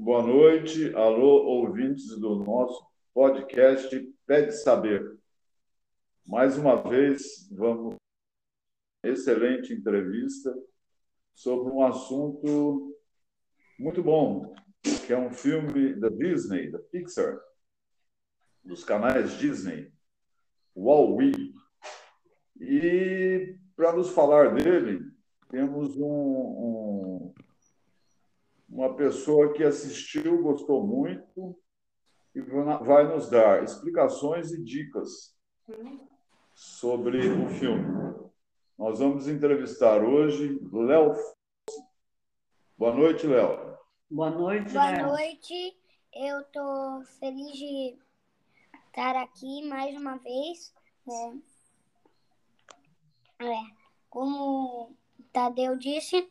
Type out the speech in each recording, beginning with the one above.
Boa noite, alô, ouvintes do nosso podcast Pede Saber. Mais uma vez, vamos excelente entrevista sobre um assunto muito bom, que é um filme da Disney, da Pixar, dos canais Disney, Wall-E. E para nos falar dele, temos um, um uma pessoa que assistiu, gostou muito e vai nos dar explicações e dicas sobre o filme. Nós vamos entrevistar hoje Léo. Boa noite, Léo. Boa noite, Boa Léo. noite. Eu estou feliz de estar aqui mais uma vez. né? É, como o Tadeu disse,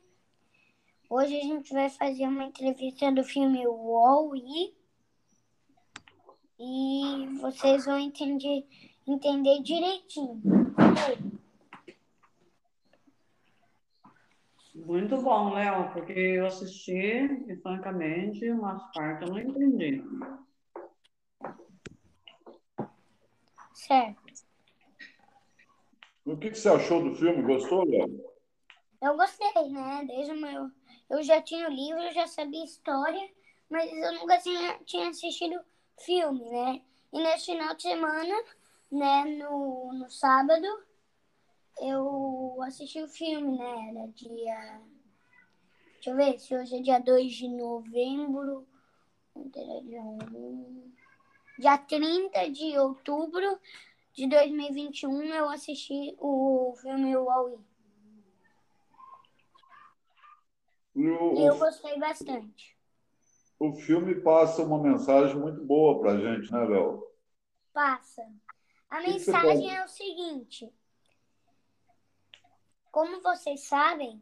hoje a gente vai fazer uma entrevista do filme Wall-E e vocês vão entender, entender direitinho. Muito bom, Léo, porque eu assisti e, francamente, umas partes eu não entendi. Certo. O que você achou do filme? Gostou, Léo? Eu gostei, né? Desde o meu. Eu já tinha livro, eu já sabia história, mas eu nunca tinha, tinha assistido filme, né? E nesse final de semana, né, no, no sábado, eu assisti o filme, né? Era dia. Deixa eu ver se hoje é dia 2 de novembro. Dia um- dia 30 de outubro de 2021, eu assisti o filme Wall-E. E o, E eu gostei bastante. o filme passa uma mensagem muito boa para a gente, né, Léo? Passa. A que mensagem é o seguinte. Como vocês sabem,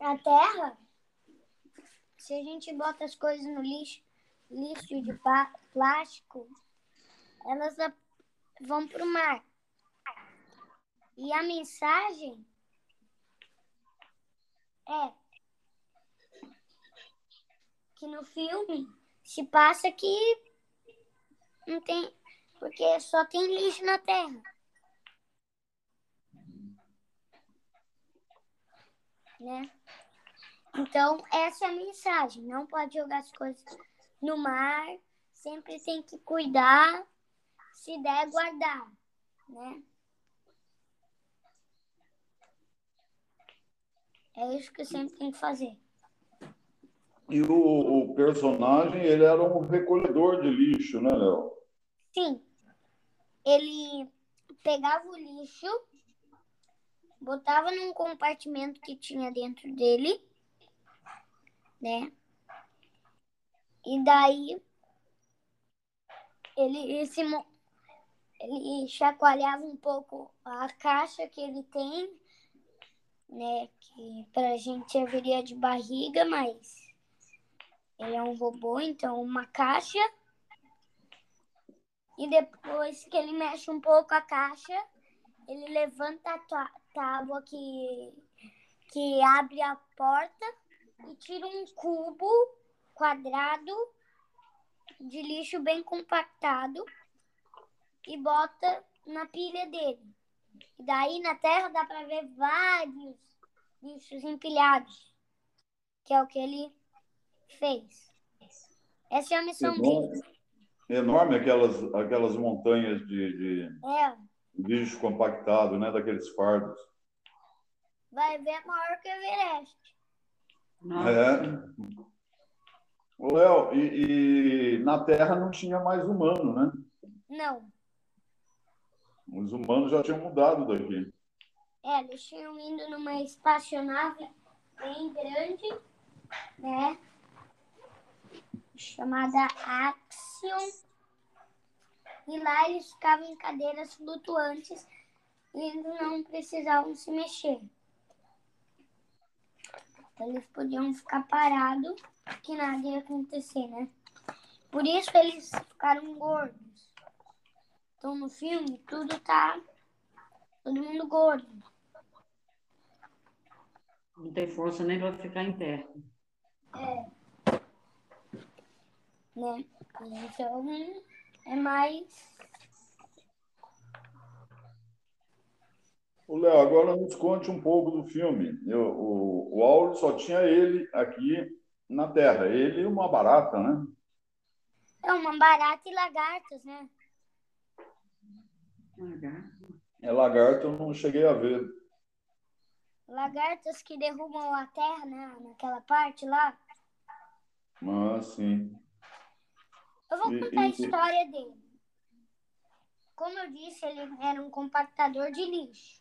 a Terra, se a gente bota as coisas no lixo, lixo de plástico, elas vão para o mar. E a mensagem é que no filme se passa que não tem. Porque só tem lixo na Terra. Né? Então, essa é a mensagem. Não pode jogar as coisas no mar. Sempre tem que cuidar. Se der, guardar. Né? É isso que sempre tem que fazer. E o, o personagem, ele era um recolhedor de lixo, né, Léo? Sim. Ele pegava o lixo, botava num compartimento que tinha dentro dele, né? E daí ele se mo- ele chacoalhava um pouco a caixa que ele tem, né? Que pra gente serviria de barriga, mas ele é um robô, então uma caixa. E depois que ele mexe um pouco a caixa, ele levanta a tua- tábua que, que abre a porta e tira um cubo quadrado de lixo bem compactado e bota na pilha dele. E daí na terra dá para ver vários lixos empilhados, que é o que ele fez. Essa é a missão Enorme, dele. enorme aquelas, aquelas montanhas de, de É, lixo compactado, né, daqueles fardos. vai ver maior que o Everest. Nossa, É. Ô, Léo, e, e na Terra não tinha mais humano, né? Não. Os humanos já tinham mudado daqui. É, eles tinham ido numa espaçonave bem grande, né? Chamada Axion. E lá eles ficavam em cadeiras flutuantes e eles não precisavam se mexer. Então, eles podiam ficar parados, que nada ia acontecer, né? Por isso eles ficaram gordos. Então no filme tudo tá todo mundo gordo. não tem força nem para ficar em pé. É. né? Então, é mais. O Léo, agora nos conte um pouco do filme. Eu, o, o Auro só tinha ele aqui na Terra, ele e uma barata, né? É uma barata e lagartos, né? Lagarto. É lagarto, eu não cheguei a ver. Lagartos que derrubam a terra, né? Naquela parte lá. Ah, sim. Eu vou E- contar a e- história dele. Como eu disse, ele era um compactador de lixo.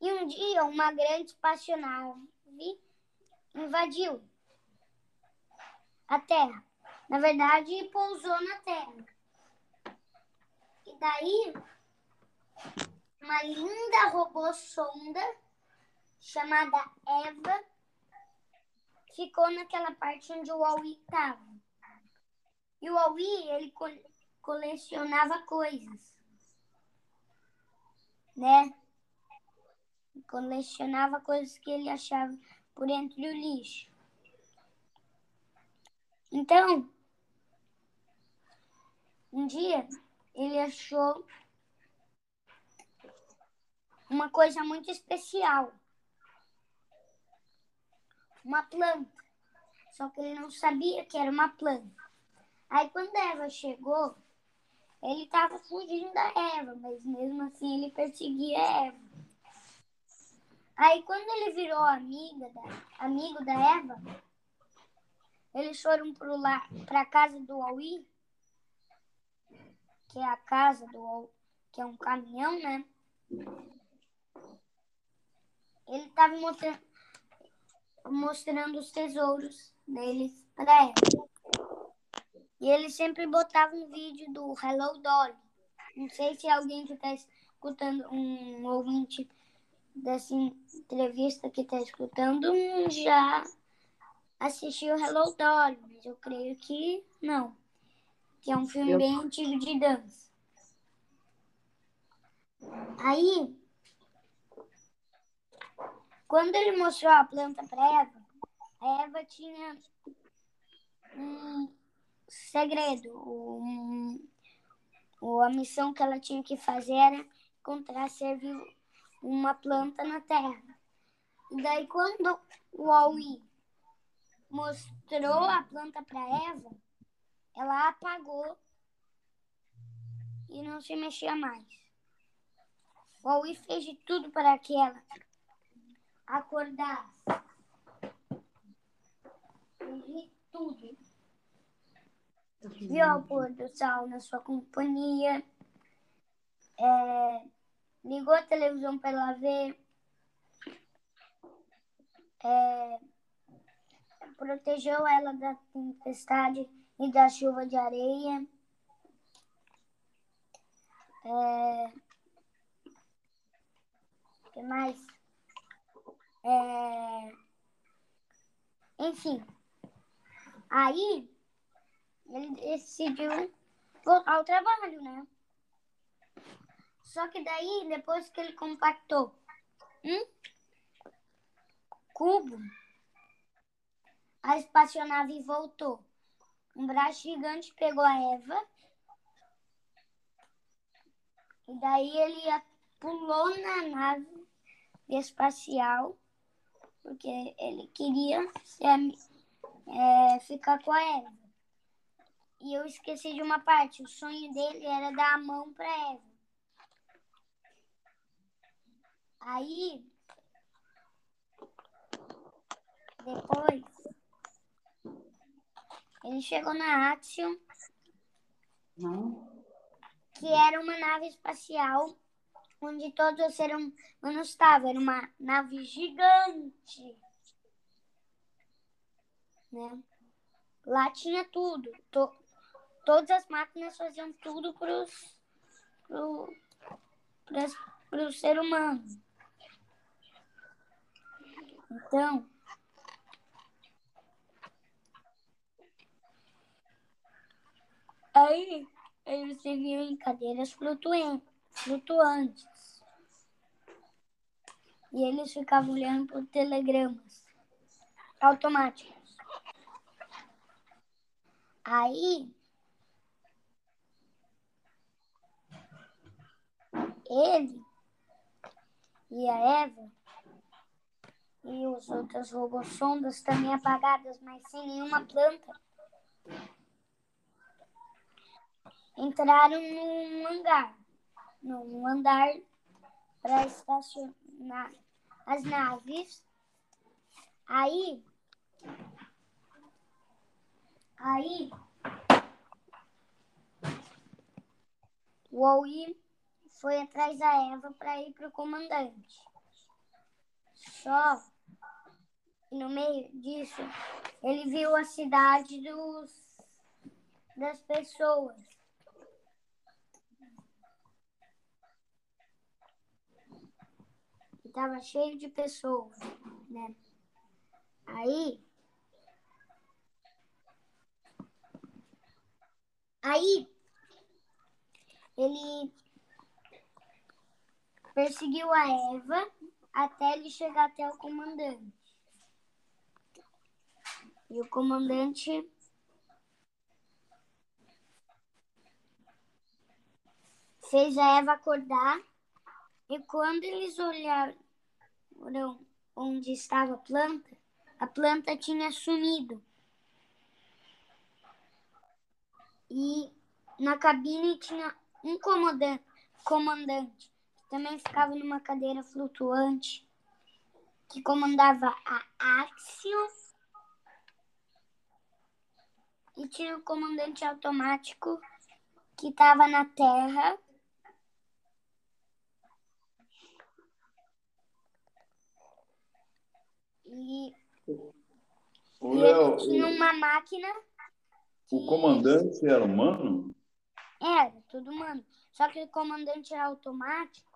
E um dia, uma grande espaçonave invadiu a Terra. Na verdade, pousou na Terra. Daí, uma linda robô sonda chamada Eva ficou naquela parte onde o Huawei estava. E o Huawei, ele co- colecionava coisas. Né? Colecionava coisas que ele achava por entre o lixo. Então, um dia, ele achou uma coisa muito especial. Uma planta. Só que ele não sabia que era uma planta. Aí quando a Eva chegou, ele estava fugindo da Eva, mas mesmo assim ele perseguia a Eva. Aí quando ele virou amiga da, amigo da Eva, eles foram para a casa do Huawei, que é a casa do que é um caminhão, né? Ele estava mostrando, mostrando os tesouros deles ela. E ele sempre botava um vídeo do Hello Dolly. Não sei se alguém que está escutando, um ouvinte dessa entrevista que está escutando, já assistiu Hello Dolly, mas eu creio que não. Que é um filme Eu- bem antigo de dança. Aí, quando ele mostrou a planta para Eva, a Eva tinha um segredo. Um, a missão que ela tinha que fazer era encontrar uma planta na Terra. E daí, quando o Huawei mostrou a planta para Eva, ela apagou e não se mexia mais. O Huawei fez de tudo para que ela acordasse. Fez tudo. Viu ao pôr do sol na sua companhia. É, ligou a televisão para ela ver. É, protegeu ela da tempestade e da chuva de areia. É, o que mais? É, enfim. Aí ele decidiu voltar ao trabalho, né? Só que daí, depois que ele compactou um cubo, a espaçonave voltou. Um braço gigante pegou a Eva. E daí ele pulou na nave espacial, porque ele queria ami- é, ficar com a Eva. E eu esqueci de uma parte. O sonho dele era dar a mão para Eva. Aí, depois, ele chegou na Axiom, Não? que era uma nave espacial onde todos os seres humanos estavam. Era uma nave gigante. Né? Lá tinha tudo. To- todas as máquinas faziam tudo para pro, pras- pro ser humano. Então, aí eles viviam em cadeiras flutuantes. E eles ficavam olhando por telegramas automáticos. Aí ele e a Eva e os outros robôs sondas também apagadas, mas sem nenhuma planta, entraram num hangar, num andar para estacionar as naves. Aí, aí, o Owi foi atrás da Eva para ir para o comandante. Só no meio disso, ele viu a cidade dos, das pessoas. Estava cheio de pessoas, né? Aí, aí ele perseguiu a Eva até ele chegar até o comandante. E o comandante fez a Eva acordar e quando eles olharam onde estava a planta, a planta tinha sumido. E na cabine tinha um comandante, comandante também ficava numa cadeira flutuante que comandava a Axion e tinha o comandante automático que estava na Terra. E, o e Léo, ele tinha uma máquina. Que... O comandante era humano? Era, tudo humano. Só que o comandante era automático.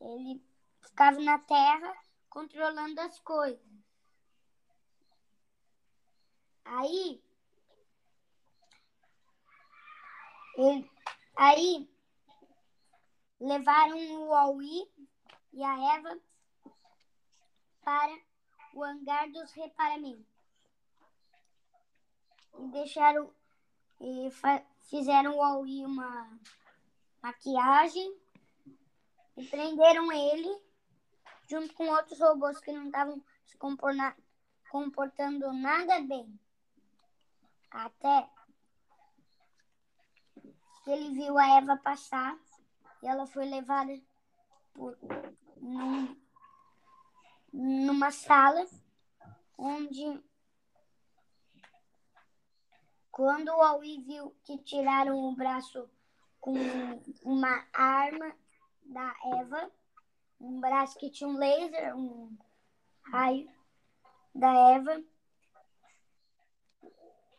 Ele ficava na terra controlando as coisas. Aí, ele, aí levaram o Aui e a Eva para o hangar dos reparamentos. E deixaram e fizeram o uma maquiagem e prenderam ele junto com outros robôs que não estavam se comportando nada bem. Até que ele viu a Eva passar e ela foi levada por, num, numa sala onde quando o Aui viu que tiraram o braço com uma arma da Eva, um braço que tinha um laser, um raio da Eva.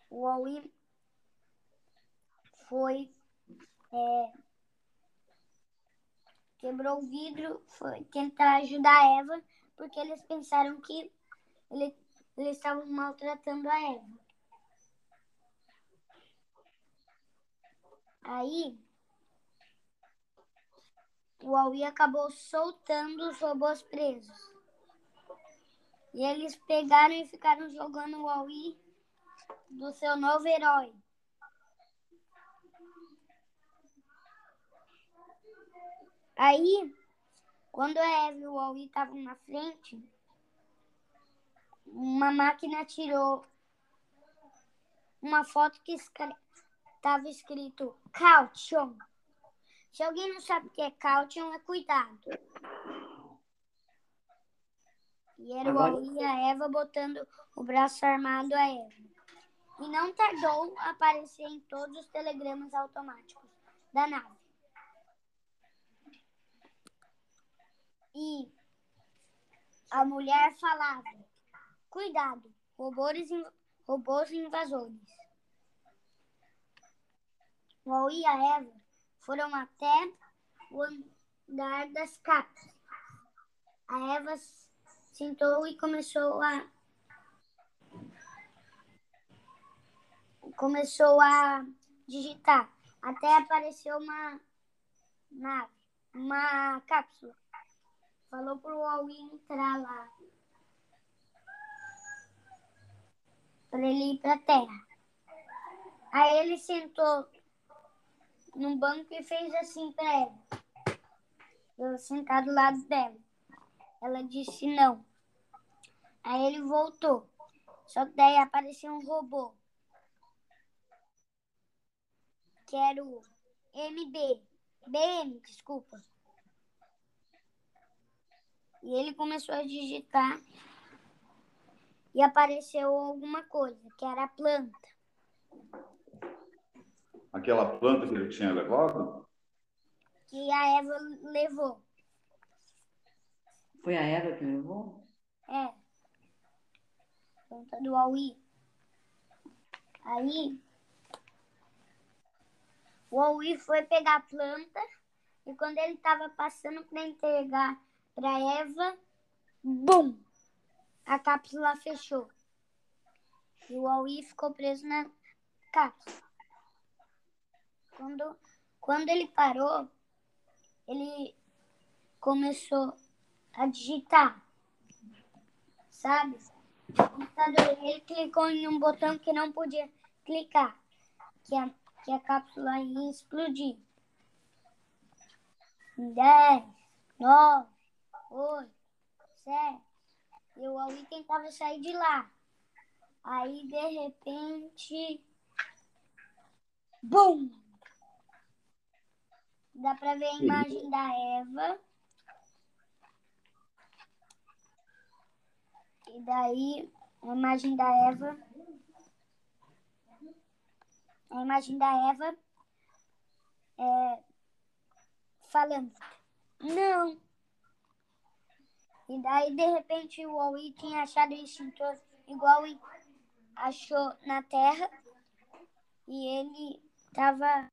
O Aui foi é, quebrou o vidro, foi tentar ajudar a Eva, porque eles pensaram que ele, eles estavam maltratando a Eva. Aí o Aui acabou soltando os robôs presos. E eles pegaram e ficaram jogando o Aui do seu novo herói. Aí, quando a Eve e o Aui estavam na frente, uma máquina tirou uma foto que estava escrito Caution. Se alguém não sabe o que é caution, é cuidado. E era o Aui e a Eva botando o braço armado a Eva. E não tardou a aparecer em todos os telegramas automáticos da nave. E a mulher falava: Cuidado, robôs, robôs invasores. Aui e a Eva foram até o andar das capas. A Eva sentou e começou a começou a digitar até apareceu uma nave, uma cápsula. Falou pro Huawei entrar lá para ele ir para a Terra. Aí ele sentou num banco e fez assim pra ela. Eu sentado do lado dela. Ela disse não. Aí ele voltou. Só que daí apareceu um robô. Que era o MB. BM, desculpa. E ele começou a digitar e apareceu alguma coisa, que era a planta. Aquela planta que ele tinha levado? Que a Eva levou. Foi a Eva que levou? É. Planta do Aui. Aí, o Aui foi pegar a planta e quando ele estava passando para entregar para Eva, bum! A cápsula fechou. E o Aui ficou preso na cápsula. Quando, quando ele parou, ele começou a digitar. Sabe? O computador, ele clicou em um botão que não podia clicar, que a, que a cápsula ia explodir. 10, 9, 8, 7. E o Aui tentava sair de lá. Aí, de repente. Bum! Dá pra ver a imagem da Eva. E daí, a imagem da Eva. A imagem da Eva é, falando: Não! E daí, de repente, o Aui tinha achado o extintor igual achou na Terra. E ele tava.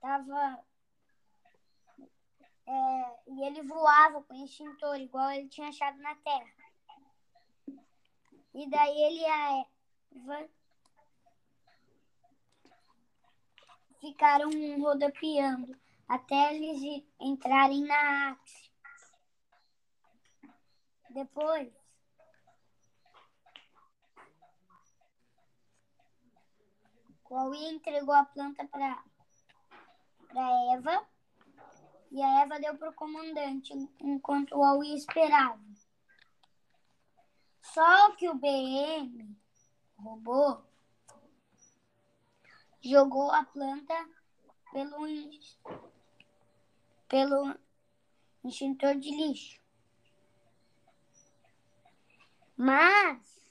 Tava. É, e ele voava com o extintor, igual ele tinha achado na Terra. E daí ele e a Eva ficaram rodopiando até eles entrarem na Axis. Depois, Aui entregou a planta para para Eva e a Eva deu para o comandante enquanto o Aui esperava. Só que o BM, o robô, jogou a planta pelo, pelo extintor de lixo. Mas,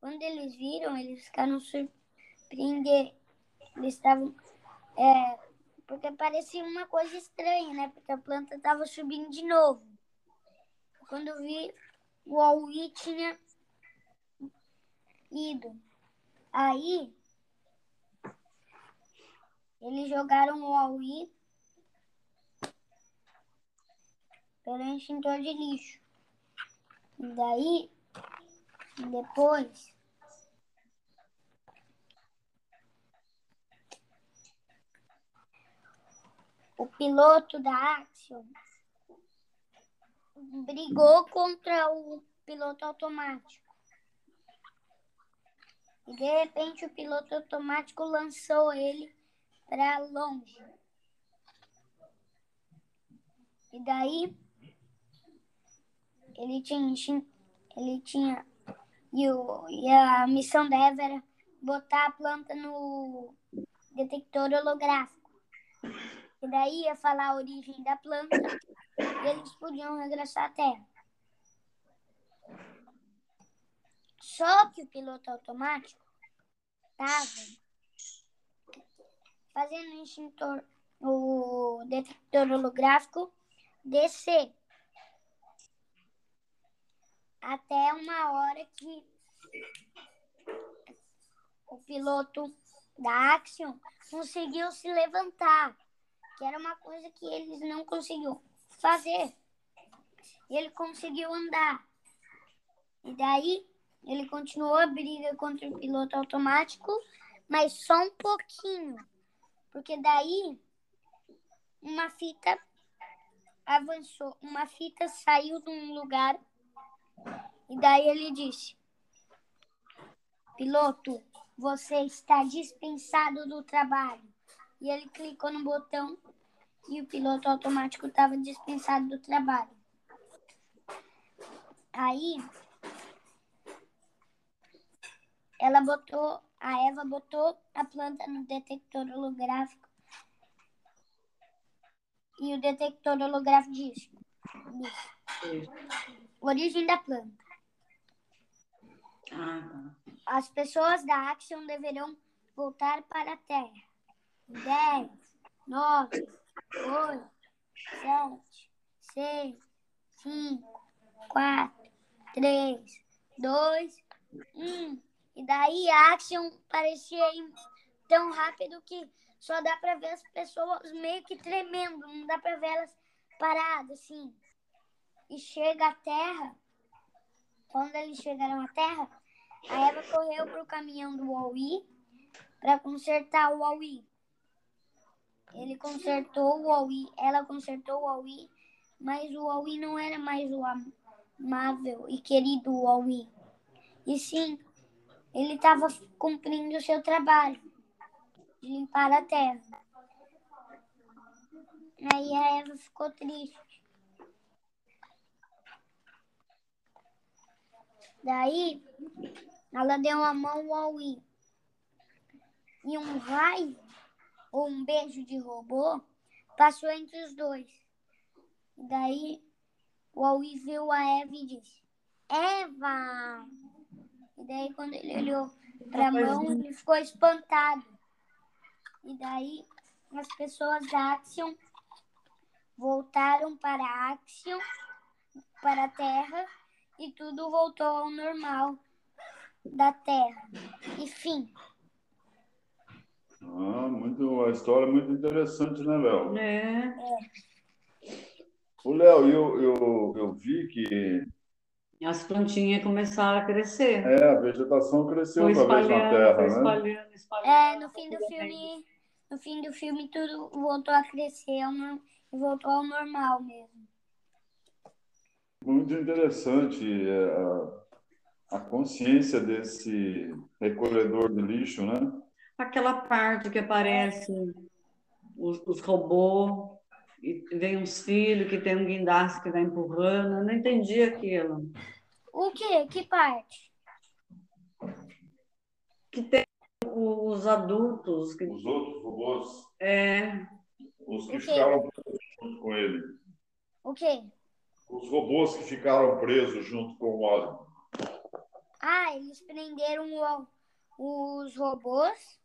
quando eles viram, eles ficaram surpreendidos. Eles estavam. É, porque parecia uma coisa estranha, né? Porque a planta estava subindo de novo. Quando vi, o Aui tinha ido. Aí, eles jogaram o Aui pelo extintor de lixo. Daí, depois, o piloto da Axion brigou contra o piloto automático. E de repente o piloto automático lançou ele para longe. E daí ele tinha, ele tinha e, o, e a missão da Eva era botar a planta no detector holográfico. E daí ia falar a origem da planta e eles podiam regressar à Terra. Só que o piloto automático estava fazendo o extintor, o detector holográfico descer até uma hora que o piloto da Axion conseguiu se levantar, que era uma coisa que eles não conseguiam fazer. E ele conseguiu andar. E daí ele continuou a briga contra o piloto automático, mas só um pouquinho. Porque daí uma fita avançou, uma fita saiu de um lugar e daí ele disse: Piloto, você está dispensado do trabalho. E ele clicou no botão e o piloto automático estava dispensado do trabalho. Aí ela botou, a Eva botou a planta no detector holográfico e o detector holográfico disse, origem da planta. Ah, tá. As pessoas da Action deverão voltar para a Terra. 10, 9, 8, 7, 6, 5, 4, 3, 2, 1. E daí a Action parecia ir tão rápido que só dá para ver as pessoas meio que tremendo, não dá para ver elas paradas assim. E chega à Terra, quando eles chegaram à Terra, a Eva correu pro caminhão do Huawei para consertar o Huawei. Ele consertou o Huawei, ela consertou o Huawei, mas o Huawei não era mais o amável e querido Huawei. E sim, ele estava cumprindo o seu trabalho de limpar a terra. Aí a Eva ficou triste. Daí, ela deu a mão ao I. E um raio, ou um beijo de robô, passou entre os dois. Daí, o Aui viu a Eva e disse, Eva! E daí, quando ele olhou para a mão, ele ficou espantado. E daí, as pessoas da Action voltaram para a Action, para a Terra, e tudo voltou ao normal da Terra. E fim. Ah, muito, uma história muito interessante, né, Léo? É. O Léo, eu, eu, eu vi que As plantinhas começaram a crescer. é, a vegetação cresceu outra vez na Terra, foi né? espalhando, espalhando. É, no fim do filme, no fim do filme tudo voltou a crescer e voltou ao normal mesmo. Muito interessante é, a, a consciência desse recolhedor de lixo, né? Aquela parte que aparece os, os robôs e vem uns filhos que tem um guindaste que vai empurrando. Eu não entendi aquilo. O quê? Que parte? Que tem os adultos que Os outros robôs, é, os que ficaram junto com ele. O quê? Os robôs que ficaram presos junto com o Wally. Ah, eles prenderam o- os robôs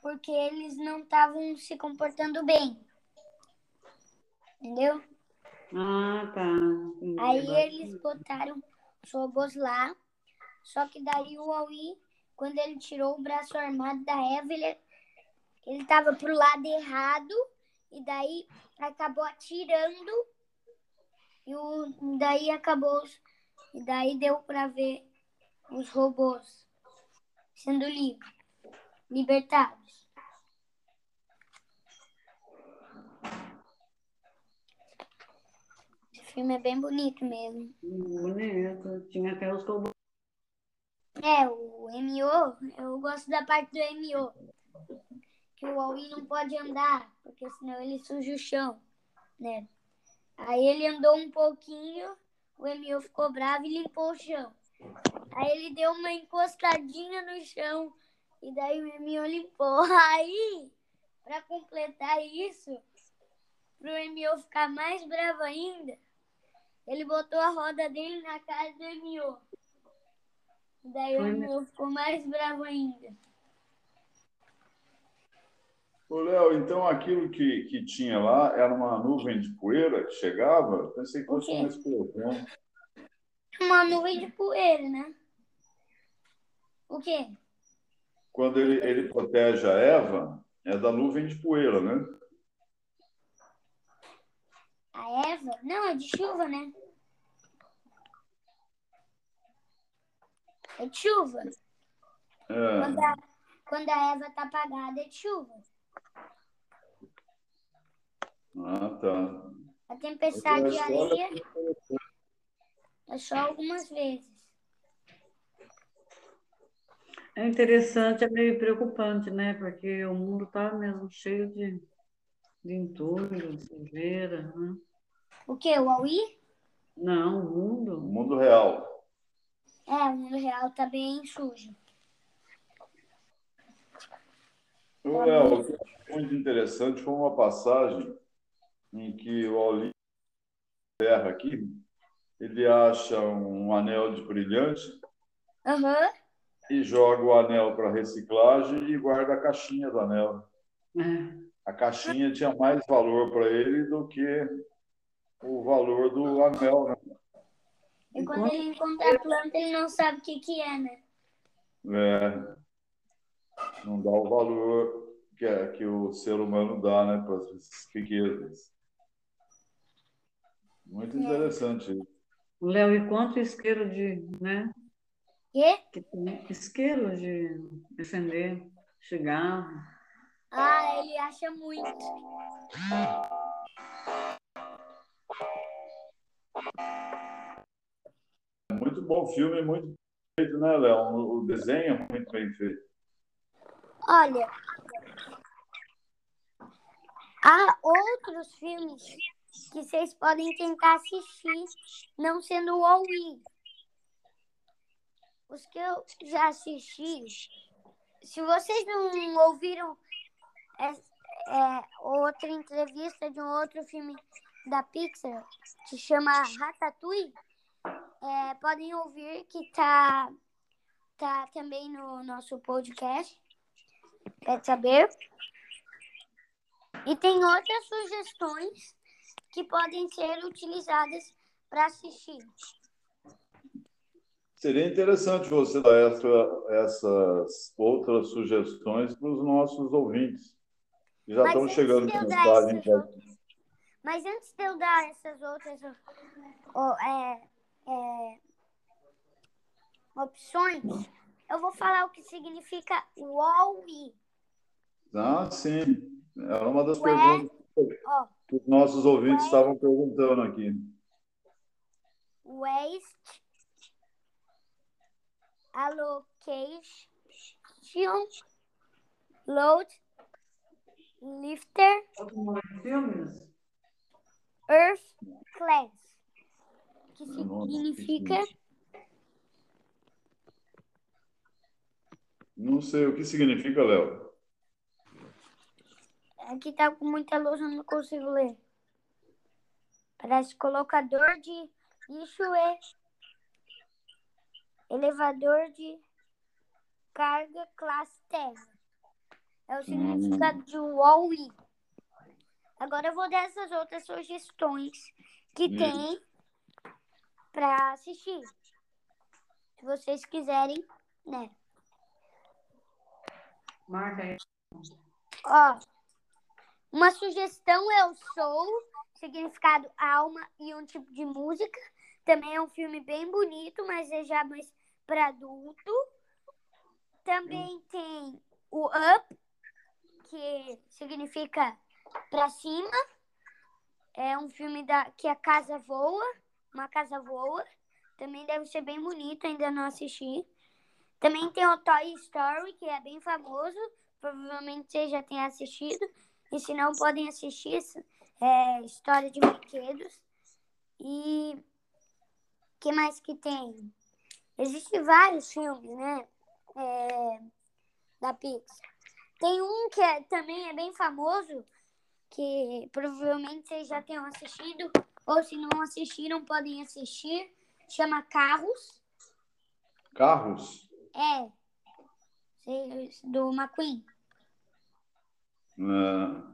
porque eles não estavam se comportando bem. Entendeu? ah, tá. Entendi. Aí eles botaram os robôs lá. Só que daí o Aui, quando ele tirou o braço armado da Eva, ele, ele tava pro lado errado. E daí acabou atirando. E o, daí acabou. E daí deu pra ver os robôs sendo livres, libertados. Esse filme é bem bonito mesmo. Bonito. Tinha até os robôs. É, o MO, eu gosto da parte do MO. Que o Aui não pode andar, porque senão ele suja o chão, né? Aí ele andou um pouquinho, o MO ficou bravo e limpou o chão. Aí ele deu uma encostadinha no chão e daí o MO limpou. Aí, pra completar isso, pro MO ficar mais bravo ainda, ele botou a roda dele na cara do MO. Daí o meu ficou mais bravo ainda. Ô, Léo, então aquilo que, que tinha lá era uma nuvem de poeira que chegava? Pensei que fosse uma explosão. Uma nuvem de poeira, né? O quê? Quando ele, ele protege a Eva, é da nuvem de poeira, né? A Eva? Não, é de chuva, né? É de chuva. Quando É. a, quando a Eva tá apagada, é de chuva. Ah, tá. A tempestade de história areia é só algumas vezes. É interessante, é meio preocupante, né? Porque o mundo está mesmo cheio de, de entulho, de sujeira, né? O quê? O Aui? Não, o O mundo. mundo real. É, o mundo real tá bem sujo. O Léo, o que eu achei muito interessante foi uma passagem em que o Auli terra aqui, ele acha um anel de brilhante Aham. e joga o anel para reciclagem e guarda a caixinha do anel. É. A caixinha tinha mais valor para ele do que o valor do anel, né? E quando ele encontra a planta, ele não sabe o que que é, né? É, não dá o valor que, é, que o ser humano dá, né, para as riquezas. Muito interessante. O Léo, e quanto isqueiro de, né? Quê? Que tem isqueiro de defender, cigarro. Ah, ele acha muito. É muito bom filme, muito bem feito, né, Léo? O desenho é muito bem feito. Olha, há outros filmes que vocês podem tentar assistir, não sendo o All-E. Os que eu já assisti, se vocês não ouviram é, é, outra entrevista de um outro filme da Pixar, que chama Ratatouille, é, podem ouvir que tá, tá também no nosso podcast. Quer saber? E tem outras sugestões que podem ser utilizadas para assistir. Seria interessante você dar essa- essas outras sugestões para os nossos ouvintes. que Já Mas estão chegando com mensagem. essas Mas antes de eu dar essas outras ó, é, é, opções, eu vou falar o que significa Wall-E. Ah, sim. Era uma das Ué? perguntas Ó, que os nossos ouvintes estavam perguntando aqui. Waste, Allocation, Load, Lifter? Earth Class, que Nossa, significa Não sei o que significa, Léo. Aqui tá com muita luz, eu não consigo ler. Parece colocador de lixo e elevador de carga classe terra. É o significado de Wall-E. Agora eu vou dar essas outras sugestões que Isso. tem para assistir. Se vocês quiserem, né? Marca aí. Ó, uma sugestão é o soul, significado alma e um tipo de música. Também é um filme bem bonito, mas é já mais para adulto. Também tem o up, que significa para cima. É um filme da que a casa voa, uma casa voa. Também deve ser bem bonito, ainda não assisti. Também tem o Toy Story, que é bem famoso. Provavelmente vocês já tenham assistido. E se não, podem assistir. É história de brinquedos. E que mais que tem? Existem vários filmes, né? É, da Pixar. Tem um que é- também é bem famoso, que provavelmente vocês já tenham assistido. Ou se não assistiram, podem assistir. Chama Carros. Carros? É. Do McQueen. É,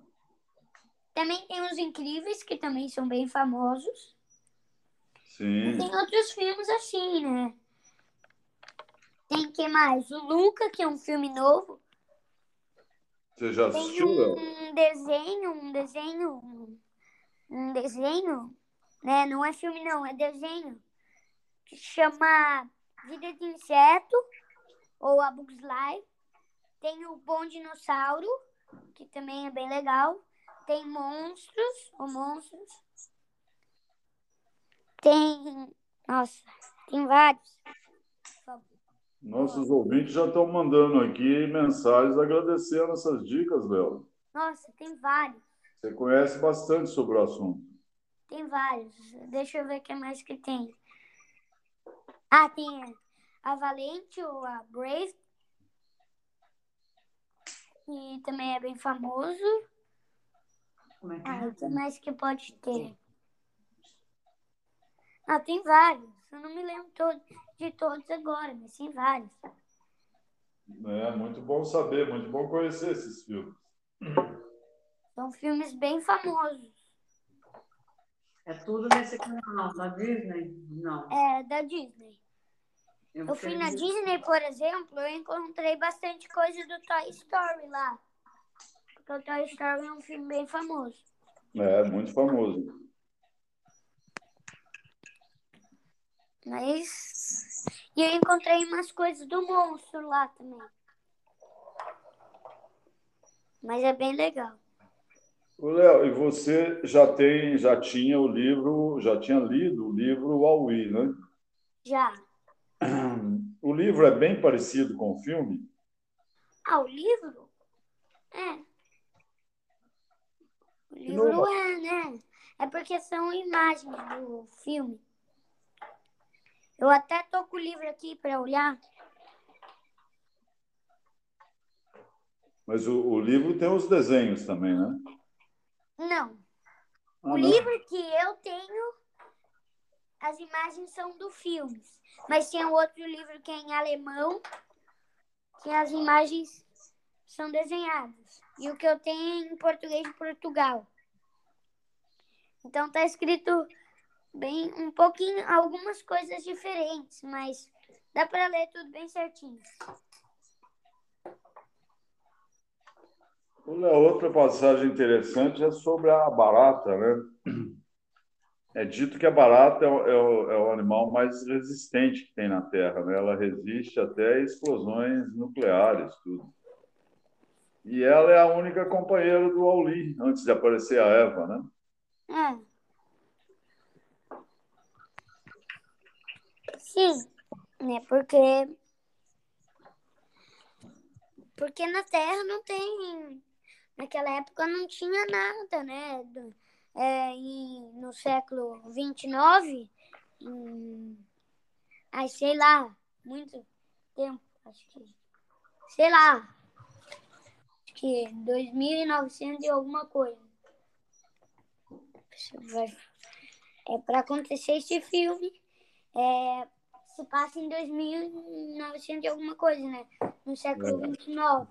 Também tem os Incríveis, que também são bem famosos. sim. Tem outros filmes assim, né? Tem que mais? O Luca, que é um filme novo. Você já Tem assistiu, Léo? um desenho, um desenho, um- um desenho, né? Não é filme não, é desenho. Que chama Vida de Inseto, ou a Bugs Life. Tem o Bom Dinossauro, que também é bem legal. Tem Monstros, ou Monstros. Tem, nossa, tem vários. Nossos ouvintes já estão mandando aqui mensagens agradecendo essas dicas, Léo. Nossa, tem vários. Você conhece bastante sobre o assunto. Tem vários. Deixa eu ver o que mais que tem. Ah, tem a Valente ou a Brave. E também é bem famoso. Como é que Ah, é? o que mais que pode ter? Ah, tem vários. Eu não me lembro todo, de todos agora, mas tem vários. É muito bom saber, muito bom conhecer esses filmes. São filmes bem famosos. É tudo nesse canal da Disney? Não. É, da Disney. Eu fui na Disney, por exemplo, eu encontrei bastante coisa do Toy Story lá. Porque o Toy Story é um filme bem famoso. É, muito famoso. Mas. E eu encontrei umas coisas do monstro lá também. Mas é bem legal. Ô, Léo, e você já tem, já tinha o livro, já tinha lido o livro Aui, né? Já. O livro é bem parecido com o filme? Ah, o livro? É. O não- livro é, né? É porque são imagens do filme. Eu até tô com o livro aqui para olhar. Mas o, o livro tem os desenhos também, né? Não. Ah, O não. livro que eu tenho, as imagens são do filme. Mas tem um outro livro que é em alemão, que as imagens são desenhadas. E o que eu tenho é em português de Portugal. Então tá escrito bem um pouquinho, algumas coisas diferentes, mas dá para ler tudo bem certinho. Léo, outra passagem interessante é sobre a barata, né? É dito que a barata é o, é o- é o animal mais resistente que tem na Terra, né? Ela resiste até explosões nucleares, tudo. E ela é a única companheira do Auli, antes de aparecer a Eva, né? É. Sim, né? Porque porque na Terra não tem naquela época não tinha nada, né? É, e no século 29, hum, ai, sei lá, muito tempo, acho que, sei lá, acho que 2.900 e alguma coisa. É para acontecer esse filme é, se passa em 2900 e alguma coisa, né? No século É. 29.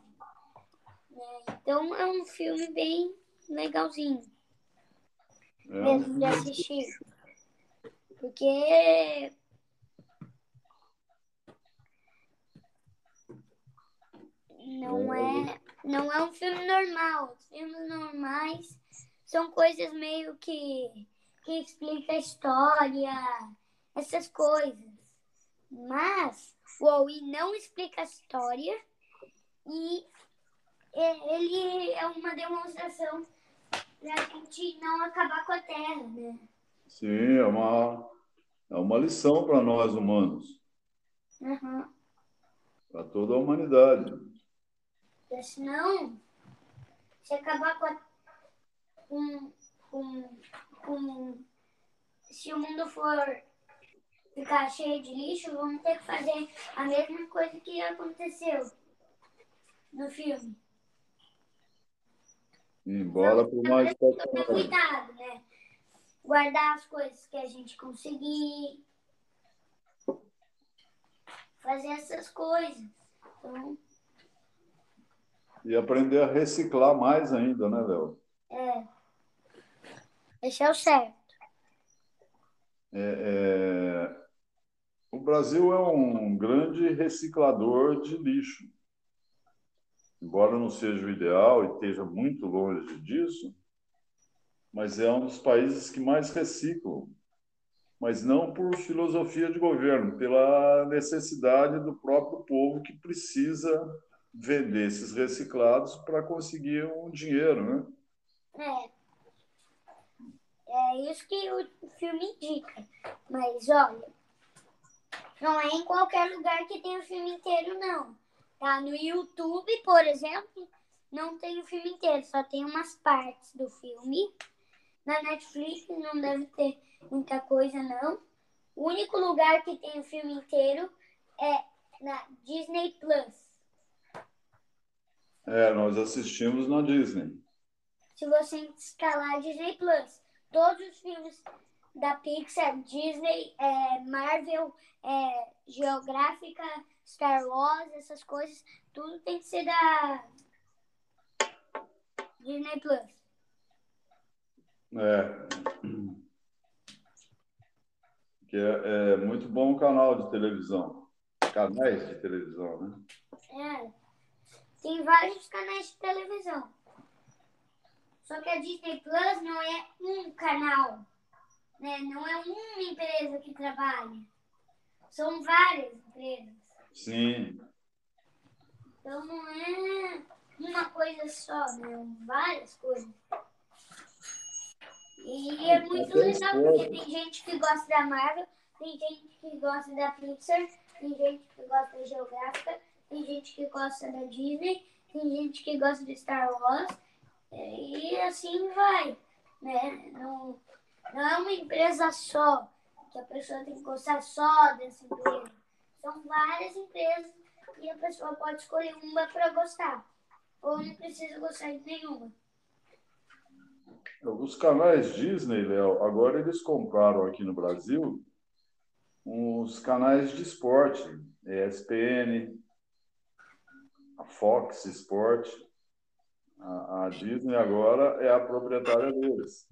né? Então é um filme bem legalzinho mesmo de assistir. Porque não é, não é um filme normal. Os filmes normais são coisas meio que, que explica a história, essas coisas. Mas o Owi não explica a história e é- ele é uma demonstração pra gente não acabar com a Terra, né? Sim, é uma, é uma lição para nós humanos, Uhum. para toda a humanidade. Porque senão, se acabar com, a, com, com, com. Se o mundo for ficar cheio de lixo, vamos ter que fazer a mesma coisa que aconteceu no filme. Embora por mais Tomar tecnologia. cuidado, né? Guardar as coisas que a gente conseguir. Fazer essas coisas. Então, E aprender a reciclar mais ainda, né, Léo? é. Esse é o certo. É, é, o Brasil é um grande reciclador de lixo. Embora não seja o ideal e esteja muito longe disso, mas é um dos países que mais reciclam. Mas não por filosofia de governo, pela necessidade do próprio povo que precisa vender esses reciclados para conseguir um dinheiro, né? É. É isso que o filme indica. Mas olha, Não é em qualquer lugar que tem o filme inteiro, não. Tá? No YouTube, por exemplo, não tem o filme inteiro, só tem umas partes do filme. Na Netflix não deve ter muita coisa, não. O único lugar que tem o filme inteiro é na Disney Plus. É, nós assistimos na Disney. Se você instalar Disney Plus, todos os filmes da Pixar, Disney, é, Marvel, é, Geográfica, Star Wars, essas coisas, tudo tem que ser da Disney Plus. É. Que é, é muito bom o canal de televisão. Canais de televisão, né? É. Tem vários canais de televisão. Só que a Disney Plus não é um canal. Né? Não é uma empresa que trabalha. São várias empresas. Sim. Então não é uma coisa só, né? Várias coisas. E é muito legal, porque tem gente que gosta da Marvel, tem gente que gosta da Pixar, tem gente que gosta da Geográfica, tem gente que gosta da Disney, tem gente que gosta de Star Wars, e assim vai. Né? Não, não é uma empresa só, que a pessoa tem que gostar só dessa empresa. São várias empresas e a pessoa pode escolher uma para gostar. Ou não precisa gostar de nenhuma. Os canais Disney, Léo, agora eles compraram aqui no Brasil uns canais de esporte, ESPN, a Fox Sport. A, a Disney agora é a proprietária deles.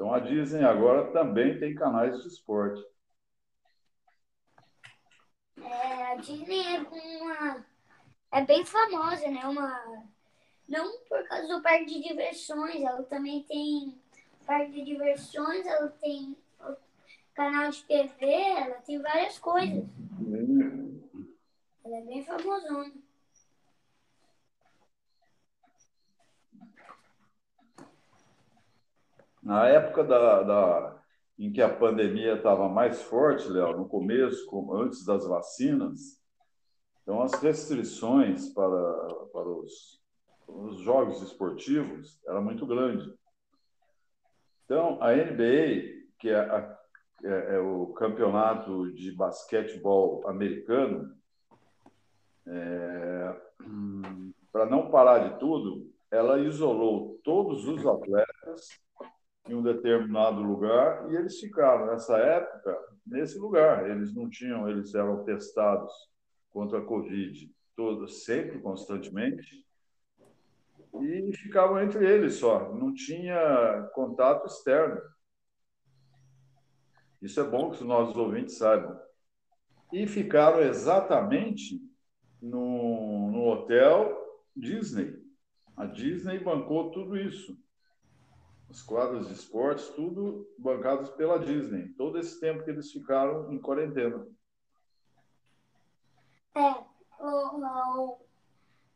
Então a Disney agora também tem canais de esporte. É, a Disney é uma é bem famosa, né? Uma não por causa do parque de diversões, ela também tem parque de diversões, ela tem canal de TV, ela tem várias coisas. Ela é bem famosona. Na época da, da, em que a pandemia estava mais forte, Léo, no começo, antes das vacinas, então as restrições para, para os, os jogos esportivos era muito grande. Então, a NBA, que é, a, é, é o campeonato de basquetebol americano, é, para não parar de tudo, ela isolou todos os atletas em um determinado lugar e eles ficaram nessa época nesse lugar. Eles não tinham, eles eram testados contra a Covid todos sempre constantemente e ficavam entre eles só, não tinha contato externo. Isso é bom que os nossos ouvintes saibam. E ficaram exatamente no, no hotel Disney. A Disney bancou tudo isso as quadras de esportes, tudo bancados pela Disney. Todo esse tempo que eles ficaram em quarentena. É, o, o,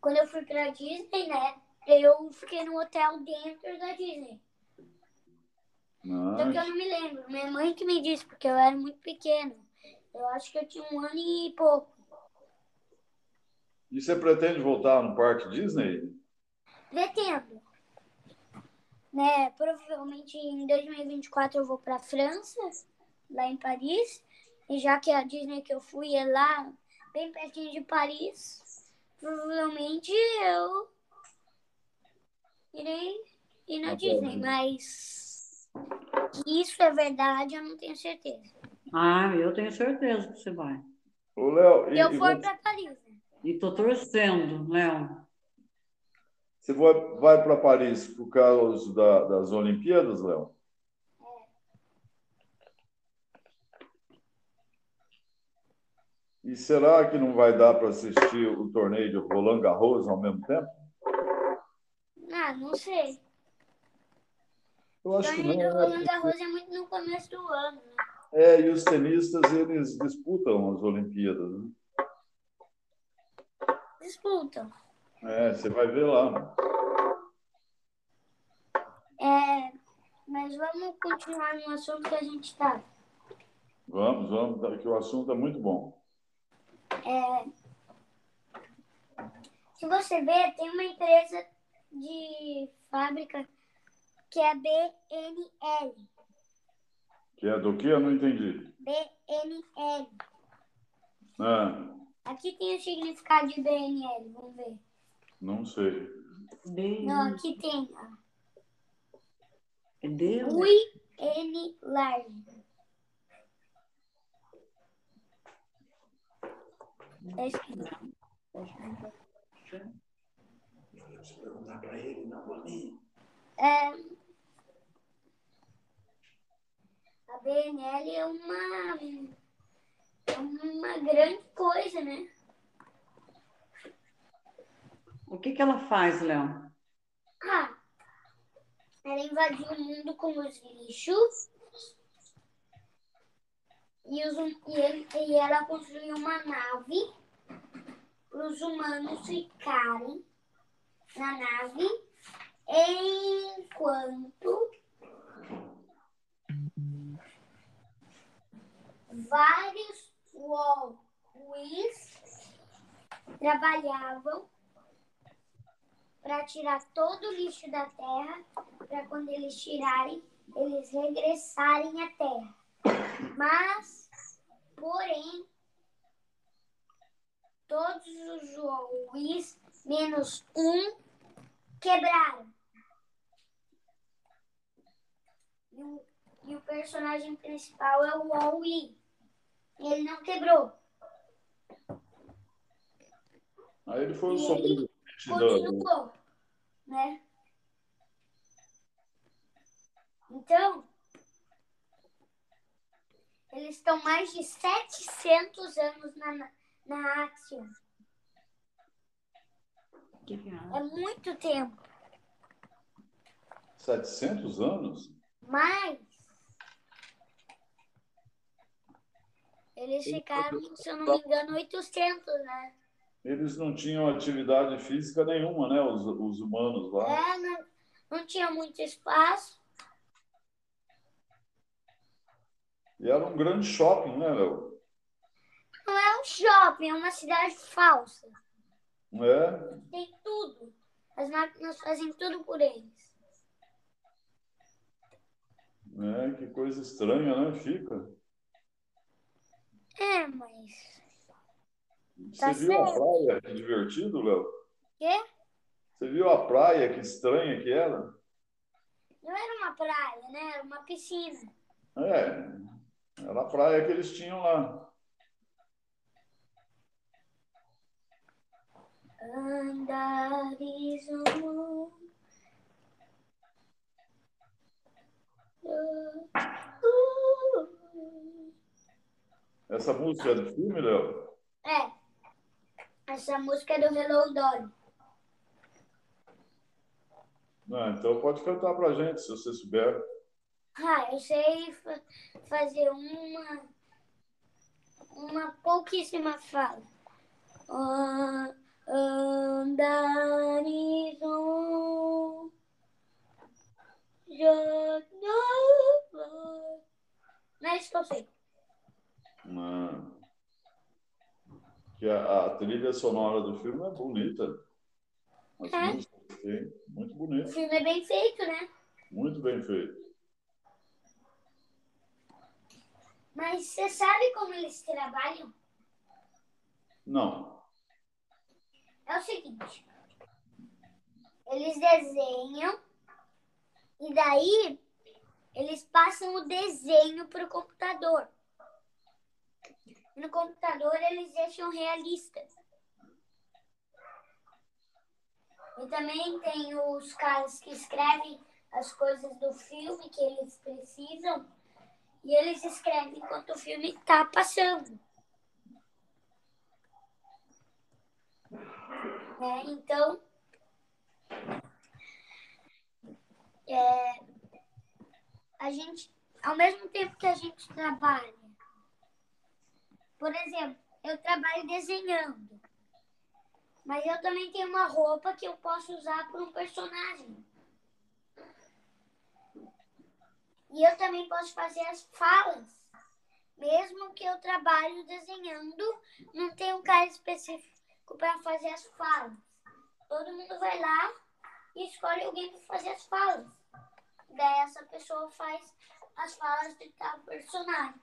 quando eu fui para Disney, né? Eu fiquei no hotel dentro da Disney. Mas... Só que eu não me lembro. Minha mãe que me disse, porque eu era muito pequeno. Eu acho que eu tinha um ano e pouco. E você pretende voltar no parque Disney? Pretendo né? Provavelmente em 2024 eu vou para França, lá em Paris. E já que a Disney que eu fui é lá, bem pertinho de Paris, provavelmente eu irei ir na Disney, mas isso é verdade, eu não tenho certeza. Ah, eu tenho certeza que você vai. Ô, Léo, e, eu for para Paris. Né? E tô torcendo, Léo. Você vai, vai para Paris por causa da, das Olimpíadas, Léo? E será que não vai dar para assistir o torneio de Roland Garros ao mesmo tempo? Ah, não sei. Eu acho o torneio que não. O Roland né? Garros é muito no começo do ano, né? É, e os tenistas, eles disputam as Olimpíadas, né? Disputam. É, você vai ver lá. É, mas vamos continuar no assunto que a gente está. Vamos, vamos, que o assunto é muito bom. É, se você ver, tem uma empresa de fábrica que é a BNL. Que é do que? Eu não entendi. BNL. Ah, Aqui tem o significado de BNL, vamos ver. Não sei. Bem, Não, aqui tem. é Deus. Ui, N, large. Tá escrito. Deixa eu perguntar para ele, não para mim. É, a BNL é uma, é uma grande coisa, né? O que, que ela faz, Léo? Ah, ela invadiu o mundo com os lixos e, os, hum- e, ele- e ela construiu uma nave para os humanos ficarem na nave enquanto vários Walkies trabalhavam para tirar todo o lixo da terra, para quando eles tirarem, eles regressarem à terra. Mas, porém, todos os Walkies, menos um, quebraram. E o, e o personagem principal é o Wall-E. Ele não quebrou. Aí ele foi o da. Continuou, né? Então, eles estão mais de 700 anos na, na, que é? Muito tempo. 700 anos? Mas eles ficaram, se eu não me engano, 800, né? Eles não tinham atividade física nenhuma, né? Os, os humanos lá. É, não, não tinha muito espaço. E era um grande shopping, né, Léo? Não é um shopping, é uma cidade falsa. É, Tem tudo. As máquinas fazem tudo por eles. é, que coisa estranha, né? Fica. É, mas. Você Tá viu a praia? Que divertido, Léo. Quê? Você viu a praia? Que estranha que era? Não era uma praia, né? Era uma piscina. É, era a praia que eles tinham lá. Andares. Essa música é do filme, Léo? É. Essa música é do Hello Dolly. Ah, então pode cantar pra gente, se você souber. Ah, eu sei fa- fazer uma. Uma pouquíssima fala. Um. Jornal. Não é isso que eu sei. Ah. Que a, a trilha sonora do filme é bonita. É. muito O bonito, filme é bem feito, né? muito bem feito. Mas você sabe como eles trabalham? Não. É o seguinte. Eles desenham e daí eles passam o desenho para o computador. No computador eles deixam realistas. E também tem os caras que escrevem as coisas do filme que eles precisam e eles escrevem enquanto o filme está passando. né? Então, é, a gente, ao mesmo tempo que a gente trabalha, por exemplo, eu trabalho desenhando, mas eu também tenho uma roupa que eu posso usar para um personagem. E eu também posso fazer as falas, mesmo que eu trabalhe desenhando, não tem um cara específico para fazer as falas. Todo mundo vai lá e escolhe alguém para fazer as falas. Daí essa pessoa faz as falas de tal personagem.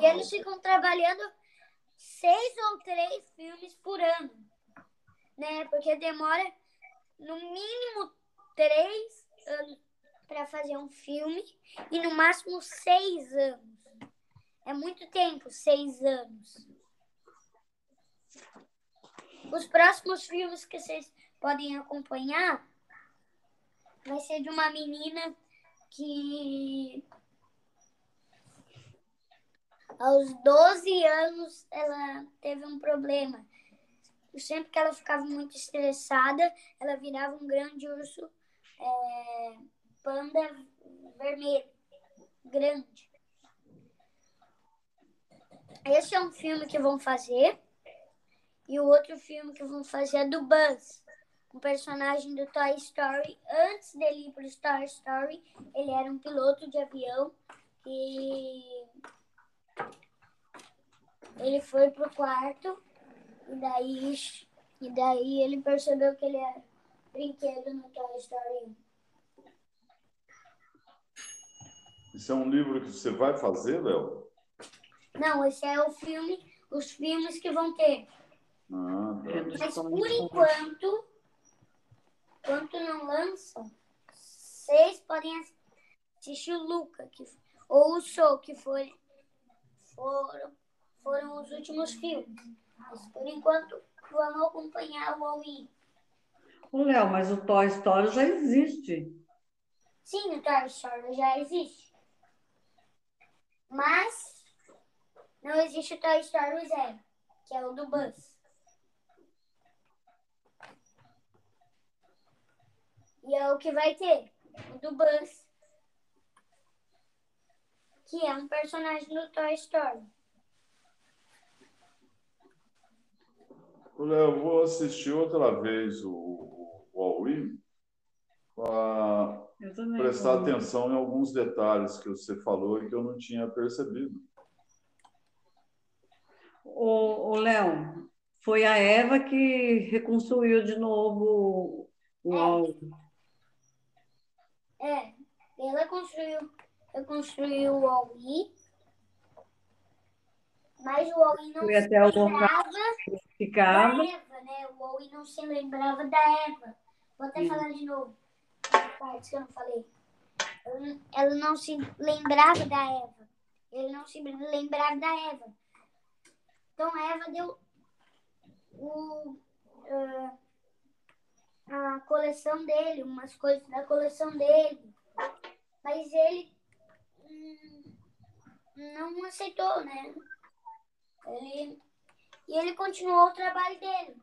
E eles ficam trabalhando seis ou três filmes por ano, né? Porque demora no mínimo três anos para fazer um filme e no máximo seis anos. É muito tempo, seis anos. Os próximos filmes que vocês podem acompanhar vai ser de uma menina que aos 12 anos ela teve um problema. Sempre que ela ficava muito estressada, ela virava um grande urso é, panda vermelho, grande. Esse é um filme que vão fazer. E o outro filme que vão fazer é do Buzz, um personagem do Toy Story. Antes dele ir para o Toy Story, ele era um piloto de avião e ele foi pro quarto e daí, e daí ele percebeu que ele era brinquedo no Toy Story 1. Isso é um livro que você vai fazer, Léo? Não, esse é o filme, os filmes que vão ter. Ah, tá. Mas por enquanto, enquanto não lançam, vocês podem assistir o Luca, que, ou o Show, que foi, foram, foram os últimos filmes. Mas por enquanto, vamos acompanhar o Wall-E. Ô, Léo, mas o Toy Story já existe. Sim, o Toy Story já existe. Mas não existe o Toy Story Zero, que é o do Buzz. E é o que vai ter, o do Buzz, que é um personagem do Toy Story. Eu vou assistir outra vez o, o, o All-In para prestar vou. atenção em alguns detalhes que você falou e que eu não tinha percebido. Ô, Léo, foi a Eva que reconstruiu de novo o UOL. É, ela construiu, reconstruiu o Wall-E, mas o Wall-E não Foi se até lembrava que da ficava. Eva, né? O Wall-E não se lembrava da Eva. Vou até Sim. falar de novo. as Partes que eu não falei. Ela não- se lembrava da Eva. Ele não se lembrava da Eva. Então a Eva deu o, ah, a coleção dele, umas coisas da coleção dele. Mas ele hum, não aceitou, né? Ele, e ele continuou o trabalho dele.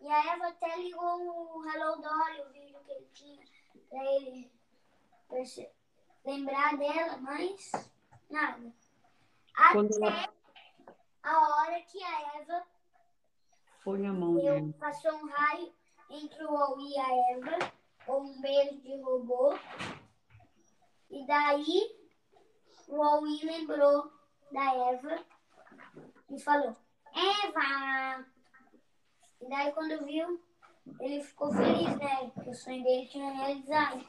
E a Eva até ligou o Hello Dolly, o vídeo que ele tinha, pra ele lembrar dela, mas nada. Quando Até ela- a hora que a Eva Foi a mão deu, passou um raio entre o Wall e a Eva, ou um beijo de robô. E daí o Wall lembrou da Eva e falou, Eva! E daí quando viu, ele ficou feliz, né? Porque o sonho dele tinha realizado.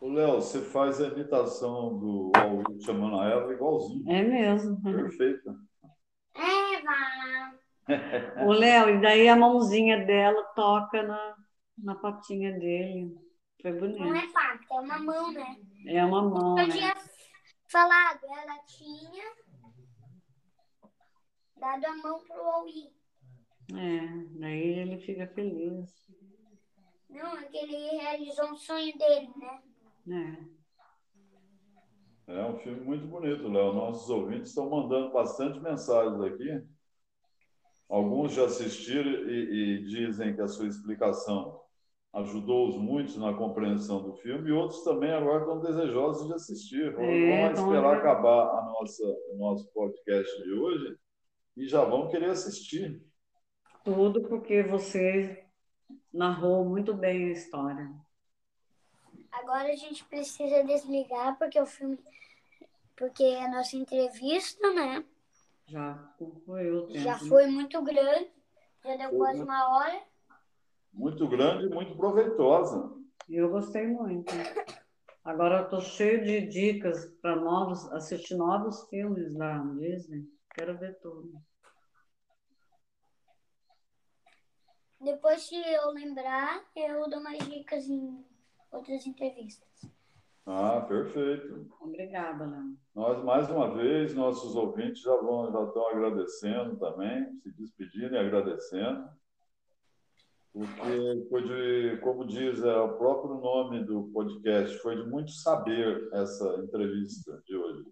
Ô, Léo, você faz a imitação do All chamando a Eva igualzinho. É mesmo. Perfeita. Eva! Ô, Léo, e daí a mãozinha dela toca na, na patinha dele. Foi Não bonito. é pacto, é uma mão, né? É uma mão, Eu né? Falado, ela tinha dado a mão pro Wall-E. É, daí ele fica feliz. Não, é que ele realizou um sonho dele, né? É. É um filme muito bonito, Léo. Nossos ouvintes estão mandando bastante mensagens aqui. Alguns já assistiram e, e dizem que a sua explicação ajudou-os muito na compreensão do filme, e outros também agora estão desejosos de assistir. Vamos É, vamos então esperar já- acabar a nossa, o nosso podcast de hoje e já vão querer assistir. Tudo porque você narrou muito bem a história. Agora a gente precisa desligar porque o filme. Porque a nossa entrevista, né? Já concluiu o tempo. Já foi muito grande. Já deu quase uma hora. Muito grande e muito proveitosa. Eu gostei muito. Agora eu tô cheio de dicas para novos, assistir novos filmes da Disney. Quero ver tudo. Depois, se eu lembrar, eu dou mais dicas em outras entrevistas. Ah, perfeito. Obrigada, Léo. Nós, mais uma vez, nossos ouvintes já, vão, já estão agradecendo também, se despedindo e agradecendo. Porque foi de, como diz é, o próprio nome do podcast, foi de muito saber essa entrevista de hoje.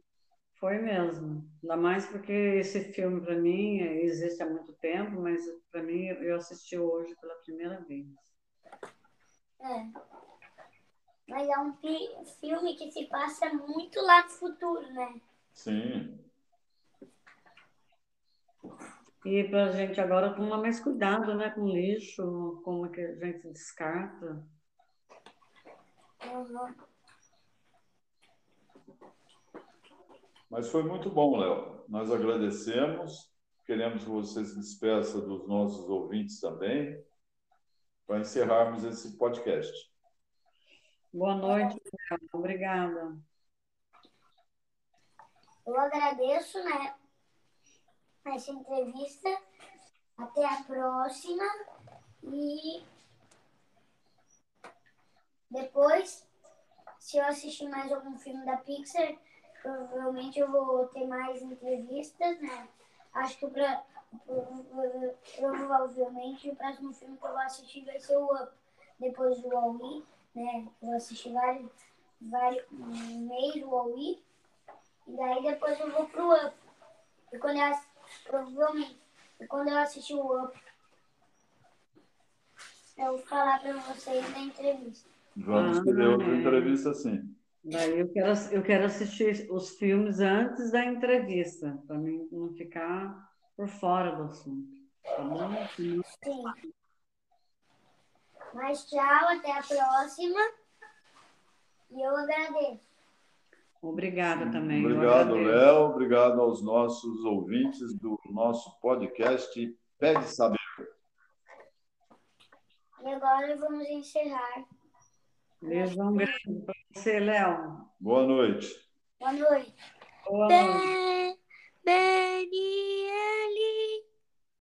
Foi mesmo. Ainda mais porque esse filme, para mim, existe há muito tempo, mas para mim, eu assisti hoje pela primeira vez. É. Mas é um filme que se passa muito lá no futuro, né? Sim. E para a gente agora tomar mais cuidado né, com lixo, como é que a gente descarta. Uhum. Mas foi muito bom, Léo. Nós agradecemos. Queremos que você se despeça dos nossos ouvintes também, para encerrarmos esse podcast. Boa noite, Léo. Obrigada. Eu agradeço, né, essa entrevista. Até a próxima. E depois, se eu assistir mais algum filme da Pixar, provavelmente eu vou ter mais entrevistas, né? Acho que pra, provavelmente o próximo filme que eu vou assistir vai ser o Up, depois do Wall-E, né? Eu vou assistir vários, vários meio do Wall-E, e daí depois eu vou pro Up. E quando eu, provavelmente, e quando eu assistir o Up, eu vou falar para vocês na entrevista. Vamos ter ah, outra entrevista sim. Daí eu quero, eu quero assistir os filmes antes da entrevista, para mim não ficar por fora do assunto. Tá bom? Sim. Mas tchau, até a próxima. E eu agradeço. Obrigada também. Obrigado, Léo. Obrigado aos nossos ouvintes do nosso podcast Pede Saber. E agora vamos encerrar. Beijão grande para você, Léo. Boa noite. Boa noite. Boa noite. Be